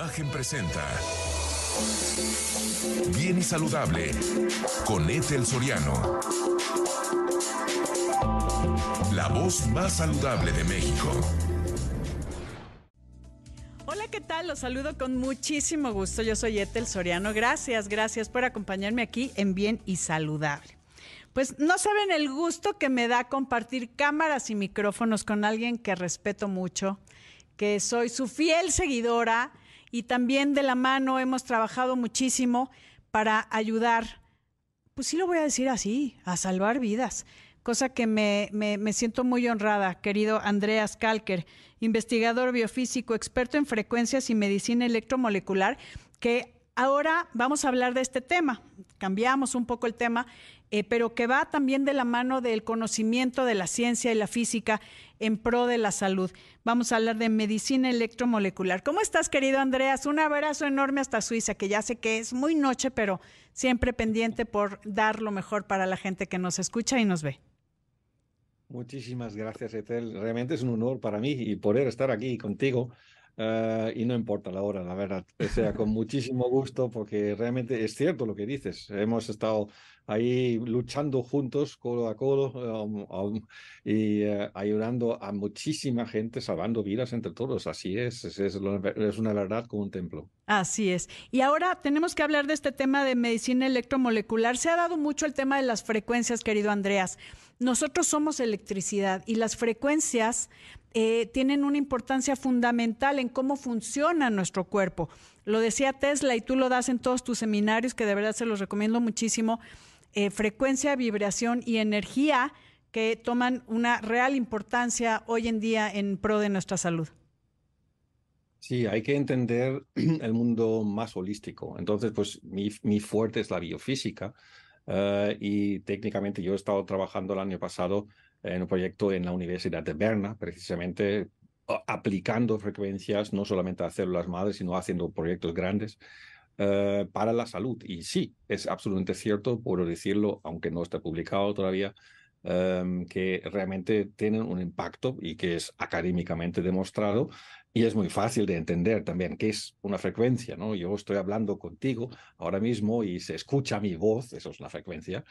Imagen presenta Bien y Saludable con Ethel Soriano. La voz más saludable de México. Hola, ¿qué tal? Los saludo con muchísimo gusto. Yo soy Ethel Soriano. Gracias, gracias por acompañarme aquí en Bien y Saludable. Pues no saben el gusto que me da compartir cámaras y micrófonos con alguien que respeto mucho, que soy su fiel seguidora y también de la mano hemos trabajado muchísimo para ayudar, pues sí lo voy a decir así, a salvar vidas, cosa que me, me, siento muy honrada, querido Andreas Kalker, investigador biofísico, experto en frecuencias y medicina electromolecular, que ahora vamos a hablar de este tema. Cambiamos un poco el tema eh, pero que va también de la mano del conocimiento de la ciencia y la física en pro de la salud. Vamos a hablar de medicina electromolecular. ¿Cómo estás, querido Andreas? Un abrazo enorme hasta Suiza, que ya sé que es muy noche, pero siempre pendiente por dar lo mejor para la gente que nos escucha y nos ve. Muchísimas gracias, Etel. Realmente es un honor para mí y poder estar aquí contigo. Eh, y no importa la hora, la verdad. O sea, con muchísimo gusto, porque realmente es cierto lo que dices. Hemos estado ahí luchando juntos, codo a codo, um, um, y eh, ayudando a muchísima gente, salvando vidas entre todos. Así es, es, es, una verdad como un templo. Así es. Y ahora tenemos que hablar de este tema de medicina electromolecular. Se ha dado mucho el tema de las frecuencias, querido Andreas. Nosotros somos electricidad y las frecuencias eh, tienen una importancia fundamental en cómo funciona nuestro cuerpo. Lo decía Tesla y tú lo das en todos tus seminarios, que de verdad se los recomiendo muchísimo. Eh, frecuencia, vibración y energía que toman una real importancia hoy en día en pro de nuestra salud. Sí, hay que entender el mundo más holístico. Entonces, pues mi, mi fuerte es la biofísica eh, y técnicamente yo he estado trabajando el año pasado en un proyecto en la Universidad de Berna, precisamente aplicando frecuencias no solamente a células madres, sino haciendo proyectos grandes eh, para la salud. Y sí, es absolutamente cierto, puedo decirlo, aunque no esté publicado todavía, em, que realmente tienen un impacto y que es académicamente demostrado y es muy fácil de entender también qué es una frecuencia, ¿no? Yo estoy hablando contigo ahora mismo y se escucha mi voz, eso es la frecuencia,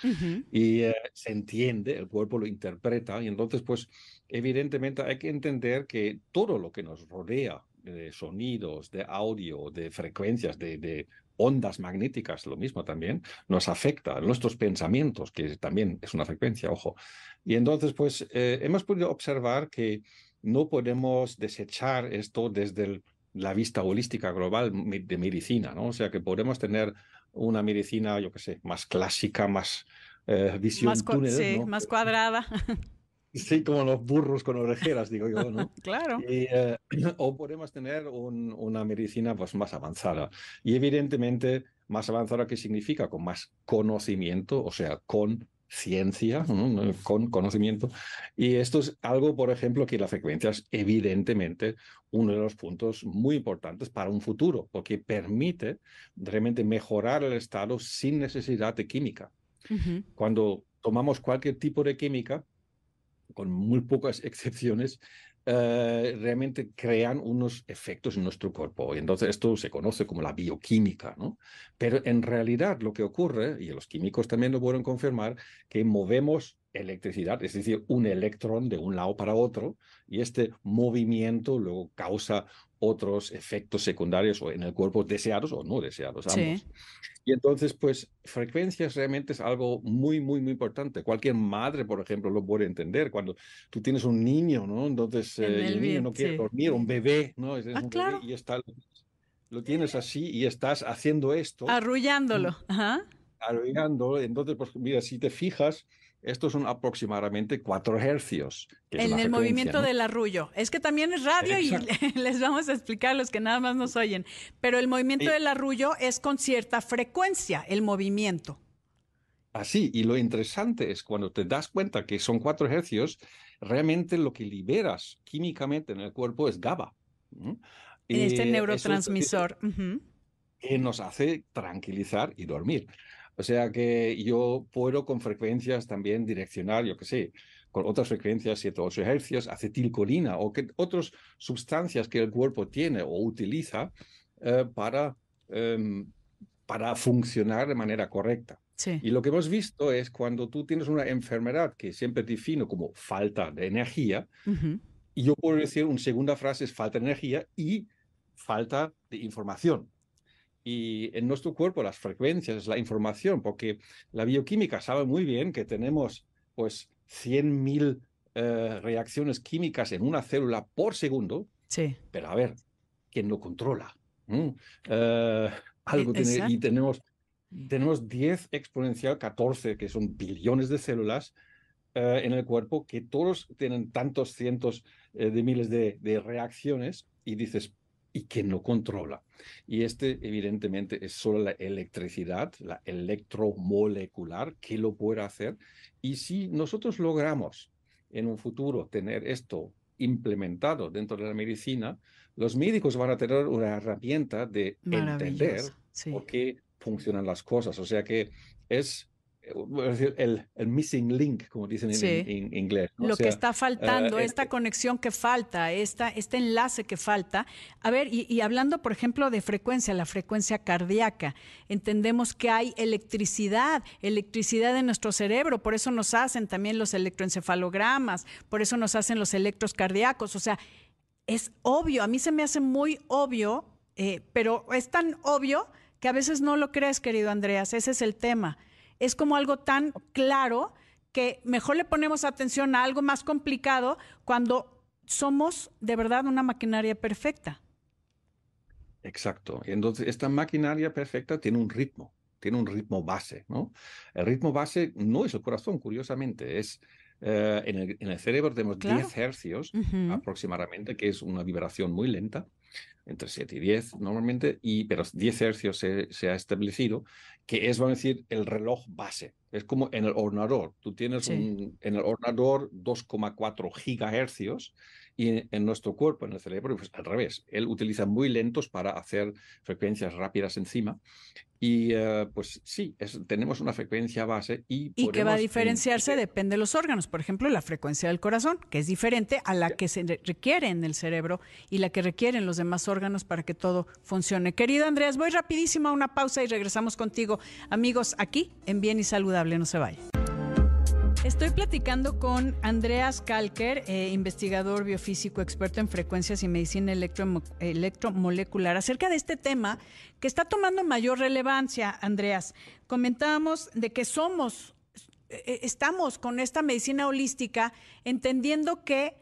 y eh, se entiende, el cuerpo lo interpreta, y entonces, pues, evidentemente hay que entender que todo lo que nos rodea de sonidos, de audio, de frecuencias, de, ondas magnéticas, lo mismo también, nos afecta nuestros pensamientos, que también es una frecuencia, ojo. Y entonces, pues, eh, hemos podido observar que no podemos desechar esto desde la vista holística global de medicina, ¿no? O sea, que podemos tener una medicina, yo qué sé, más clásica, más eh, visión más, sí, más cuadrada. Sí, como los burros con orejeras, digo yo, ¿no? claro. Eh, o podemos tener una medicina pues, más avanzada. Y evidentemente, más avanzada, ¿qué significa? Con más conocimiento, o sea, con ciencia, con conocimiento. Y esto es algo, por ejemplo, que la frecuencia es evidentemente uno de los puntos muy importantes para un futuro, porque permite realmente mejorar el estado sin necesidad de química. Cuando tomamos cualquier tipo de química, con muy pocas excepciones, eh, realmente crean unos efectos en nuestro cuerpo. Y entonces esto se conoce como la bioquímica, ¿no? Pero en realidad lo que ocurre, y los químicos también lo pueden confirmar, que movemos electricidad, es decir, un electrón de un lado para otro, y este movimiento luego causa otros efectos secundarios o en el cuerpo deseados o no deseados, ambos. Y entonces, pues, frecuencias realmente es algo muy, muy, muy importante. Cualquier madre, por ejemplo, lo puede entender. Cuando tú tienes un niño, ¿no? Entonces, eh, el, niño no quiere dormir, un bebé, ¿no? Es, ah, claro. y está, lo tienes así y estás haciendo esto. Arrullándolo. Ajá. Arrullándolo. Entonces, pues, mira, si te fijas, estos son aproximadamente 4 hercios. en el movimiento del arrullo. Es que también es radio y les vamos a explicar a los que nada más nos oyen. Pero el movimiento del arrullo es con cierta frecuencia, el movimiento. Así, y lo interesante es cuando te das cuenta que son 4 hercios, realmente lo que liberas químicamente en el cuerpo es GABA. En este neurotransmisor. Que nos hace tranquilizar y dormir. O sea que yo puedo con frecuencias también direccionar, yo qué sé, con otras frecuencias, 7 o 8 hercios, acetilcolina o que otras sustancias que el cuerpo tiene o utiliza eh, para, em, para funcionar de manera correcta. Y lo que hemos visto es cuando tú tienes una enfermedad que siempre defino como falta de energía, y yo puedo decir una segunda frase es falta de energía y falta de información. Y en nuestro cuerpo las frecuencias la información, porque la bioquímica sabe muy bien que tenemos pues 100.000 eh, reacciones químicas en una célula por segundo. Sí. Pero a ver, ¿quién lo controla? ¿Mm? Eh, algo tiene, y tenemos, tenemos 10 exponencial 14, que son billones de células eh, en el cuerpo, que todos tienen tantos cientos de miles de, de reacciones, y dices, ¿y quién lo controla? Y este, evidentemente, es solo la electricidad, la electromolecular, que lo puede hacer. Y si nosotros logramos en un futuro tener esto implementado dentro de la medicina, los médicos van a tener una herramienta de entender por qué funcionan las cosas. O sea que es el, el, missing link, como dicen en, inglés. Lo que está faltando, eh, esta eh, conexión que falta, esta, este enlace que falta. A ver, y, hablando, por ejemplo, de frecuencia, la frecuencia cardíaca, entendemos que hay electricidad, electricidad en nuestro cerebro, por eso nos hacen también los electroencefalogramas, por eso nos hacen los electros cardíacos. O sea, es obvio, a mí se me hace muy obvio, eh, pero es tan obvio que a veces no lo crees, querido Andreas, ese es el tema es como algo tan claro que mejor le ponemos atención a algo más complicado cuando somos de verdad una maquinaria perfecta. Exacto. Entonces, esta maquinaria perfecta tiene un ritmo, tiene un ritmo base, ¿no? El ritmo base no es el corazón, curiosamente, es eh, en, el, cerebro tenemos 10 hercios aproximadamente, que es una vibración muy lenta entre 7 y 10 normalmente, y, pero 10 hercios se, ha establecido, que es, vamos a decir, el reloj base. Es como en el ordenador. Tú tienes en el ordenador 2,4 gigahercios y en, nuestro cuerpo, en el cerebro, pues al revés. Él utiliza muy lentos para hacer frecuencias rápidas encima. Y eh, pues sí, tenemos una frecuencia base y... Y que va a diferenciarse depende de los órganos. Por ejemplo, la frecuencia del corazón, que es diferente a la que se requiere en el cerebro y la que requieren los demás órganos para que todo funcione. Querido Andreas, voy rapidísimo a una pausa y regresamos contigo. Amigos, aquí en Bien y Saludable, no se vayan. Estoy platicando con Andreas Kalker, eh, investigador biofísico experto en frecuencias y medicina electromolecular, acerca de este tema que está tomando mayor relevancia, Andreas. Comentábamos de que somos, eh, estamos con esta medicina holística entendiendo que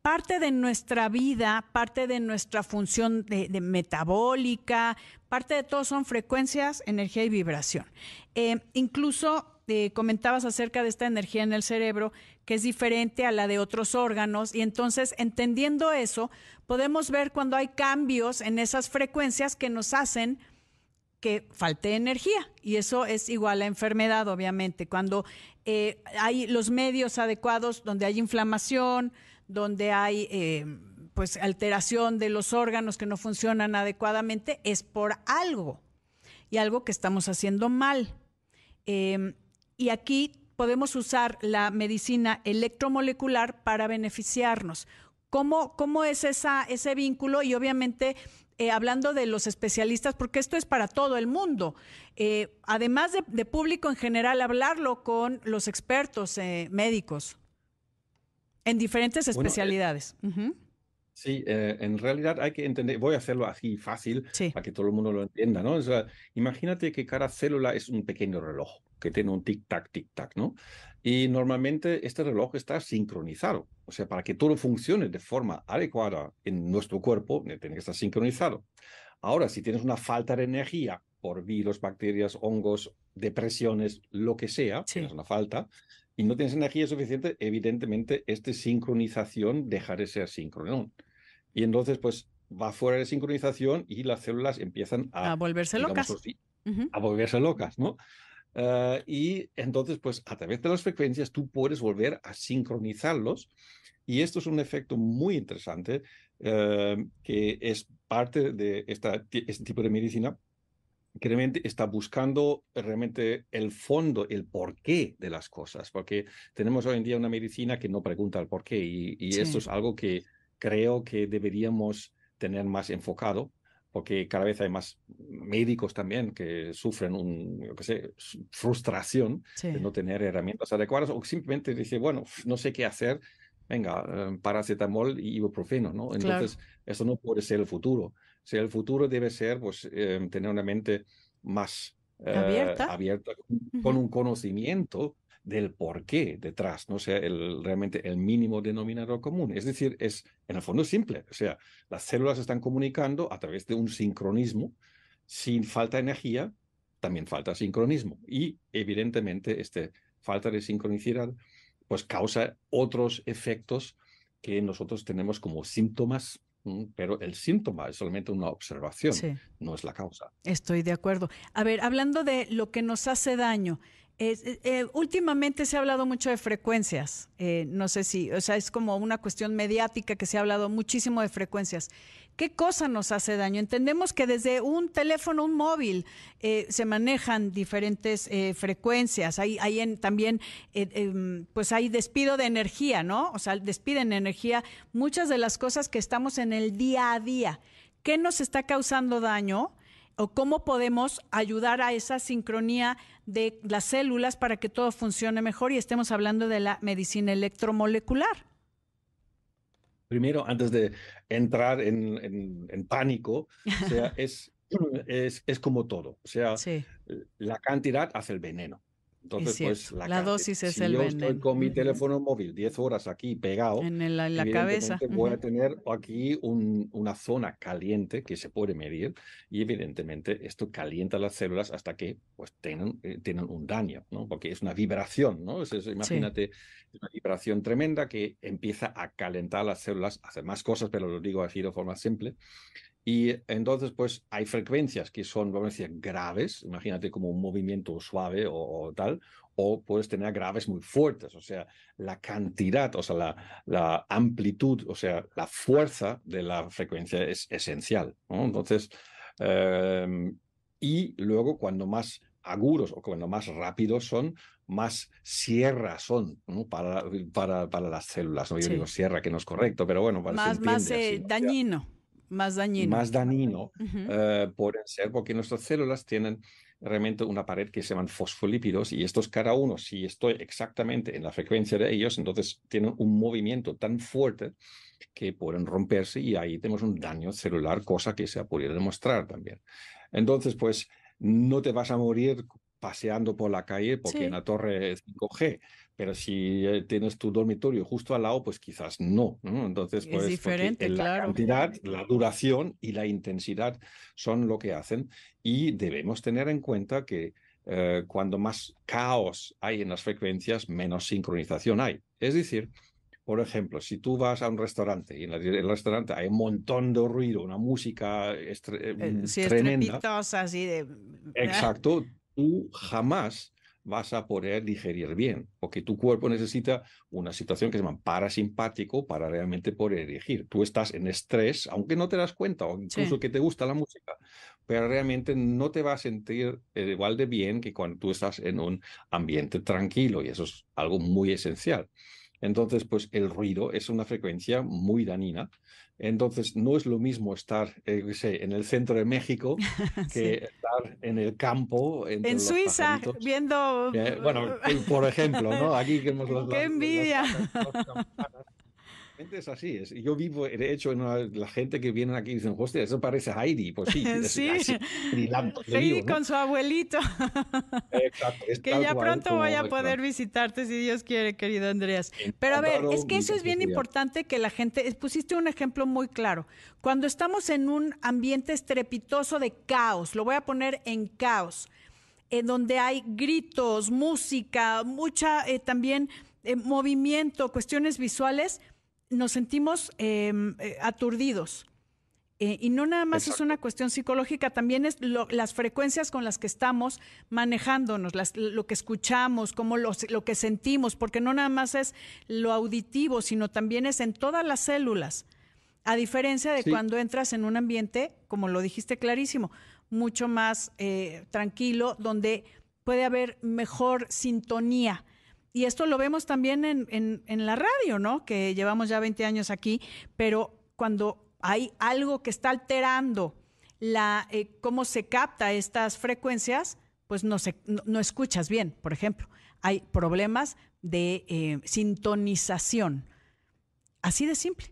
parte de nuestra vida, parte de nuestra función metabólica, parte de todo son frecuencias, energía y vibración. Eh, incluso eh, comentabas acerca de esta energía en el cerebro, que es diferente a la de otros órganos, y entonces entendiendo eso, podemos ver cuando hay cambios en esas frecuencias que nos hacen que falte energía, y eso es igual a enfermedad, obviamente. Cuando eh, hay los medios adecuados donde hay inflamación, donde hay... Eh, pues alteración de los órganos que no funcionan adecuadamente es por algo y algo que estamos haciendo mal. Em, y aquí podemos usar la medicina electromolecular para beneficiarnos. ¿Cómo, cómo es esa, ese vínculo? Y obviamente, eh, hablando de los especialistas, porque esto es para todo el mundo, eh, además de, público en general, hablarlo con los expertos eh, médicos en diferentes especialidades. Sí, en realidad hay que entender, voy a hacerlo así fácil para que todo el mundo lo entienda, ¿no? imagínate que cada célula es un pequeño reloj que tiene un tic-tac, tic-tac, ¿no? Y normalmente este reloj está sincronizado. O sea, para que todo funcione de forma adecuada en nuestro cuerpo, tiene que estar sincronizado. Ahora, si tienes una falta de energía por virus, bacterias, hongos, depresiones, lo que sea, tienes una falta, y no tienes energía suficiente, evidentemente esta sincronización deja de ser síncrono. Y entonces, pues, va fuera de sincronización y las células empiezan a... A volverse locas. A volverse locas, ¿no? Ah, y entonces, pues a través de las frecuencias tú puedes volver a sincronizarlos. Y esto es un efecto muy interesante ah, que es parte de esta, este tipo de medicina que realmente está buscando realmente el fondo, el porqué de las cosas, porque tenemos hoy en día una medicina que no pregunta el porqué y, y esto es algo que creo que deberíamos tener más enfocado porque cada vez hay más médicos también que sufren un, yo qué sé, frustración de no tener herramientas adecuadas o simplemente dice, bueno, no sé qué hacer, venga, eh, paracetamol y ibuprofeno, ¿no? Entonces, eso no puede ser el futuro. O sea, el futuro debe ser, pues, eh, tener una mente más abierta, abierta con un conocimiento del por qué detrás, ¿no? sea, el, realmente el mínimo denominador común. Es decir, es en el fondo simple. O sea, las células están comunicando a través de un sincronismo. Sin falta de energía, también falta sincronismo. Y evidentemente, esta falta de sincronicidad, pues causa otros efectos que nosotros tenemos como síntomas pero el síntoma es solamente una observación, no es la causa. Estoy de acuerdo. A ver, hablando de lo que nos hace daño, eh, eh, últimamente se ha hablado mucho de frecuencias. Eh, no sé si, o sea, es como una cuestión mediática que se ha hablado muchísimo de frecuencias. ¿Qué cosa nos hace daño? Entendemos que desde un teléfono, un móvil, se manejan diferentes frecuencias. Hay, hay también, em, pues hay despido de energía, ¿no? O sea, despiden energía. Muchas de las cosas que estamos en el día a día. ¿Qué nos está causando daño? O cómo podemos ayudar a esa sincronía de las células para que todo funcione mejor y estemos hablando de la medicina electromolecular. Primero, antes de entrar en, pánico, o sea, es, es, como todo. O sea, la cantidad hace el veneno. Entonces, pues la, dosis es si el yo veneno. estoy con mi teléfono móvil 10 horas aquí pegado, en, la, cabeza. Voy a tener aquí una zona caliente que se puede medir y evidentemente esto calienta las células hasta que pues tienen, eh, tienen un daño, ¿no? Porque es una vibración, ¿no? imagínate, una vibración tremenda que empieza a calentar las células, hace más cosas, pero lo digo así de forma simple. Y entonces, pues hay frecuencias que son, vamos a decir, graves, imagínate como un movimiento suave o, tal, o puedes tener graves muy fuertes, o sea, la cantidad, o sea, la, la amplitud, o sea, la fuerza de la frecuencia es esencial. Entonces, em, y luego cuando más agudos o cuando más rápidos son, más sierra son para, para, para, las células. ¿no? Yo digo sierra, que no es correcto, pero bueno, más, más eh, dañino más dañino. Más dañino eh, pueden ser porque nuestras células tienen realmente una pared que se llaman fosfolípidos y estos cada uno, si estoy exactamente en la frecuencia de ellos, entonces tienen un movimiento tan fuerte que pueden romperse y ahí tenemos un daño celular, cosa que se ha podido demostrar también. Entonces, pues no te vas a morir paseando por la calle porque en la torre 5G, pero si eh, tienes tu dormitorio justo al lado, pues quizás no. Entonces, pues es diferente, la cantidad, la duración y la intensidad son lo que hacen y debemos tener en cuenta que eh, cuando más caos hay en las frecuencias, menos sincronización hay. Es decir, por ejemplo, si tú vas a un restaurante y en el restaurante hay un montón de ruido, una música eh, tremenda. así de... Exacto, tú jamás vas a poder digerir bien, porque tu cuerpo necesita una situación que se llama parasimpático para realmente poder digerir. Tú estás en estrés, aunque no te das cuenta, o incluso que te gusta la música, pero realmente no te va a sentir igual de bien que cuando tú estás en un ambiente tranquilo, y eso es algo muy esencial. Entonces, pues el ruido es una frecuencia muy dañina entonces, no es lo mismo estar eh, en el centro de México que estar en el campo. En Suiza, viendo. bueno, por ejemplo, ¿no? Aquí que hemos ¡Qué envidia! Es así. Es. Yo vivo, de hecho, en la gente que viene aquí y dicen, hostia, eso parece Heidi. Pues sí, sí. Así, con su abuelito. Exacto. que ya pronto voy a poder visitarte si Dios quiere, querido Andreas. Pero a ver, es que eso es bien importante que la gente, pusiste un ejemplo muy claro. Cuando estamos en un ambiente estrepitoso de caos, lo voy a poner en caos, en donde hay gritos, música, mucha eh, también eh, movimiento, cuestiones visuales, nos sentimos em, eh, aturdidos. Eh, y no nada más es una cuestión psicológica, también es las frecuencias con las que estamos manejándonos, lo que escuchamos, como lo, que sentimos, porque no nada más es lo auditivo, sino también es en todas las células. A diferencia de cuando entras en un ambiente, como lo dijiste clarísimo, mucho más eh, tranquilo, donde puede haber mejor sintonía y esto lo vemos también en, en, la radio, ¿no? Que llevamos ya 20 años aquí, pero cuando hay algo que está alterando la, eh, cómo se capta estas frecuencias, pues no, se, no, escuchas bien, por ejemplo. Hay problemas de eh, sintonización. Así de simple.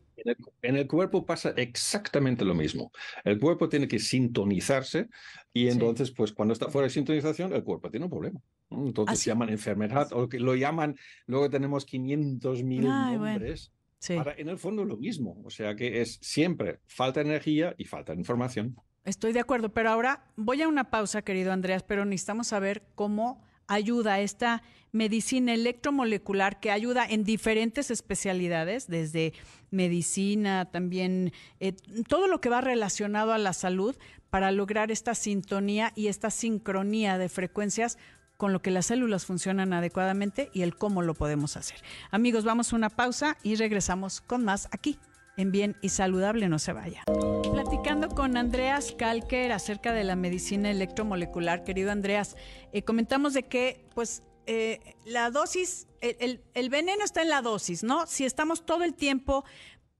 En el, cuerpo pasa exactamente lo mismo. El cuerpo tiene que sintonizarse y entonces, pues cuando está fuera de sintonización, el cuerpo tiene un problema. Entonces se llaman enfermedad o que lo llaman, luego tenemos 500 mil nombres. Para, en el fondo lo mismo, o sea que es siempre falta de energía y falta de información. Estoy de acuerdo, pero ahora voy a una pausa, querido Andreas, pero necesitamos saber cómo ayuda esta medicina electromolecular que ayuda en diferentes especialidades, desde medicina, también eh, todo lo que va relacionado a la salud para lograr esta sintonía y esta sincronía de frecuencias con lo que las células funcionan adecuadamente y el cómo lo podemos hacer. Amigos, vamos a una pausa y regresamos con más aquí en Bien y Saludable, no se vaya. Platicando con Andreas Kalker acerca de la medicina electromolecular, querido Andreas, eh, comentamos de que pues eh, la dosis, el, el, veneno está en la dosis, ¿no? Si estamos todo el tiempo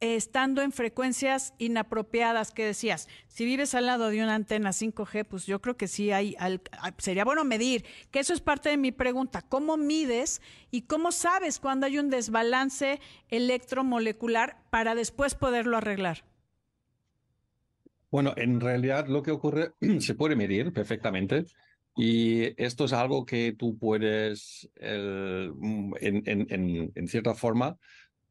estando en frecuencias inapropiadas que decías, si vives al lado de una antena 5G, pues yo creo que sí hay, sería bueno medir, que eso es parte de mi pregunta, ¿cómo mides y cómo sabes cuando hay un desbalance electromolecular para después poderlo arreglar? Bueno, en realidad lo que ocurre se puede medir perfectamente. Y esto es algo que tú puedes, mm, en cierta forma,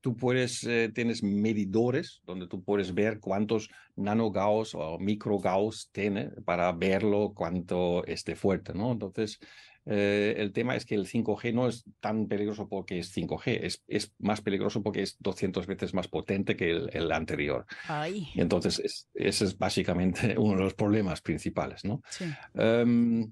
tú puedes, eh, tienes medidores donde tú puedes ver cuántos nanogauss o microgauss tiene para verlo cuánto esté fuerte, ¿no? Entonces, eh, el tema es que el 5G no es tan peligroso porque es 5G, es, es más peligroso porque es 200 veces más potente que el, anterior. Ay. Entonces, ese es básicamente uno de los problemas principales, ¿no? Sí. Em,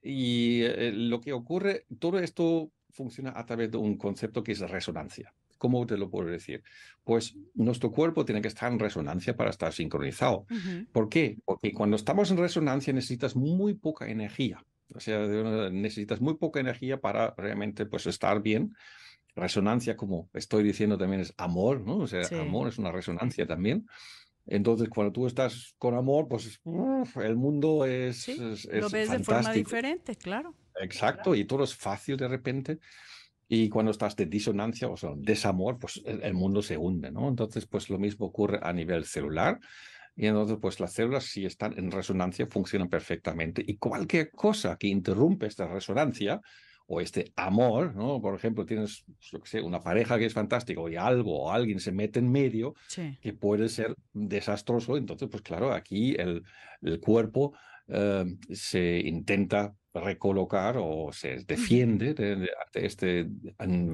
y eh, lo que ocurre, todo esto funciona a través de un concepto que es resonancia. ¿Cómo te lo puedo decir? Pues nuestro cuerpo tiene que estar en resonancia para estar sincronizado. ¿Por qué? Porque cuando estamos en resonancia necesitas muy poca energía. O sea, necesitas muy poca energía para realmente pues, estar bien. Resonancia, como estoy diciendo, también es amor, ¿no? O sea, amor es una resonancia también. Entonces, cuando tú estás con amor, pues el mundo es, sí, lo ves de forma diferente, claro. Exacto, y todo es fácil de repente. Y cuando estás de disonancia, o sea, desamor, pues el, mundo se hunde, ¿no? Entonces, pues lo mismo ocurre a nivel celular. Y entonces, pues las células, si están en resonancia, funcionan perfectamente. Y cualquier cosa que interrumpe esta resonancia o este amor, ¿no? Por ejemplo, tienes, yo sé, una pareja que es fantástico y algo o alguien se mete en medio que puede ser desastroso. Entonces, pues claro, aquí el, el cuerpo eh, se intenta recolocar o se defiende de, este,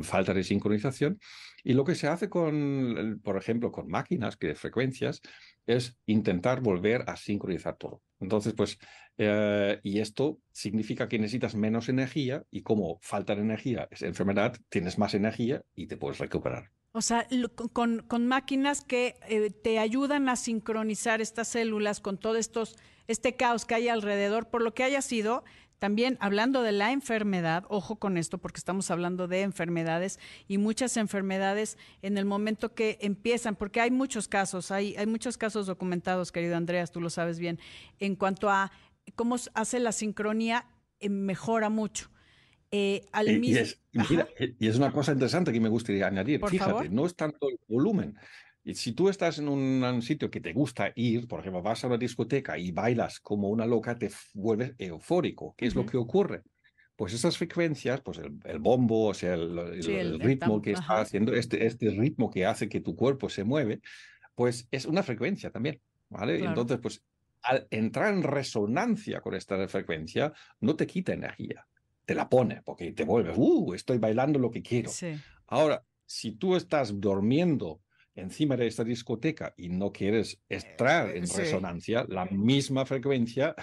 falta de sincronización. Y lo que se hace con, por ejemplo, con máquinas que de frecuencias es intentar volver a sincronizar todo. Entonces, pues, eh, y esto significa que necesitas menos energía y como falta de energía es enfermedad, tienes más energía y te puedes recuperar. O sea, con, con máquinas que eh, te ayudan a sincronizar estas células con todo estos, este caos que hay alrededor, por lo que haya sido, también hablando de la enfermedad, ojo con esto porque estamos hablando de enfermedades y muchas enfermedades en el momento que empiezan, porque hay muchos casos, hay, hay muchos casos documentados, querido Andreas, tú lo sabes bien, en cuanto a cómo hace la sincronía, eh, mejora mucho. Eh, y, es, y, es, una cosa interesante que me gustaría añadir. Fíjate, no es tanto el volumen, y si tú estás en un, sitio que te gusta ir, por ejemplo, vas a una discoteca y bailas como una loca, te vuelves eufórico. ¿Qué es lo que ocurre? Pues esas frecuencias, pues el, bombo, o sea, el, ritmo que está haciendo, este, este ritmo que hace que tu cuerpo se mueve, pues es una frecuencia también, ¿vale? Entonces, pues al entrar en resonancia con esta frecuencia, no te quita energía, te la pone, porque te vuelves, uh, estoy bailando lo que quiero. Ahora, si tú estás durmiendo encima de esta discoteca y no quieres entrar en resonancia, la misma frecuencia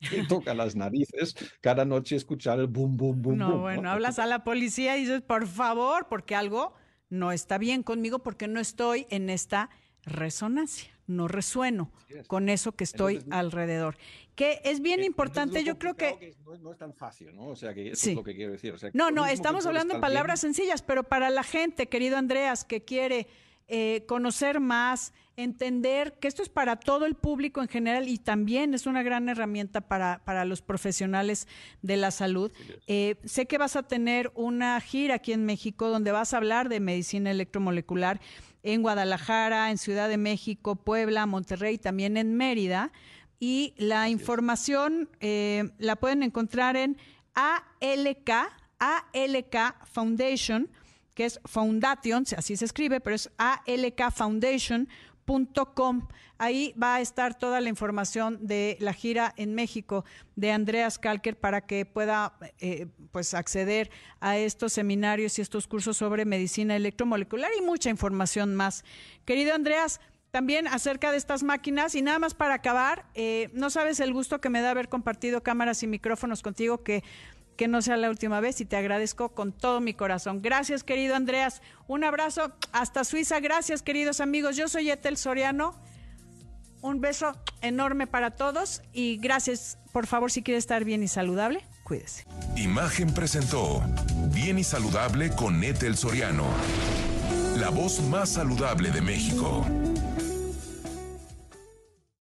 que toca las narices cada noche escuchar el boom, boom, boom. No, bueno, hablas a la policía y dices, por favor, porque algo no está bien conmigo porque no estoy en esta resonancia, no resueno con eso que estoy alrededor. Que es bien importante, yo creo que... no, es, tan fácil, ¿no? O sea, que eso es lo que quiero decir. no, no, estamos hablando en palabras sencillas, pero para la gente, querido Andreas, que quiere eh, conocer más, entender que esto es para todo el público en general y también es una gran herramienta para, para los profesionales de la salud. Eh, sé que vas a tener una gira aquí en México donde vas a hablar de medicina electromolecular en Guadalajara, en Ciudad de México, Puebla, Monterrey, también en Mérida. Y la información eh, la pueden encontrar en ALK, ALK Foundation que es Foundation, así se escribe, pero es alkfoundation.com. Ahí va a estar toda la información de la gira en México de Andreas Kalker para que pueda eh, pues acceder a estos seminarios y estos cursos sobre medicina electromolecular y mucha información más. Querido Andreas, también acerca de estas máquinas y nada más para acabar, eh, no sabes el gusto que me da haber compartido cámaras y micrófonos contigo que que no sea la última vez y te agradezco con todo mi corazón. Gracias, querido Andreas. Un abrazo hasta Suiza. Gracias, queridos amigos. Yo soy Etel Soriano. Un beso enorme para todos y gracias. Por favor, si quiere estar bien y saludable, cuídese. Imagen presentó Bien y Saludable con Etel Soriano, la voz más saludable de México.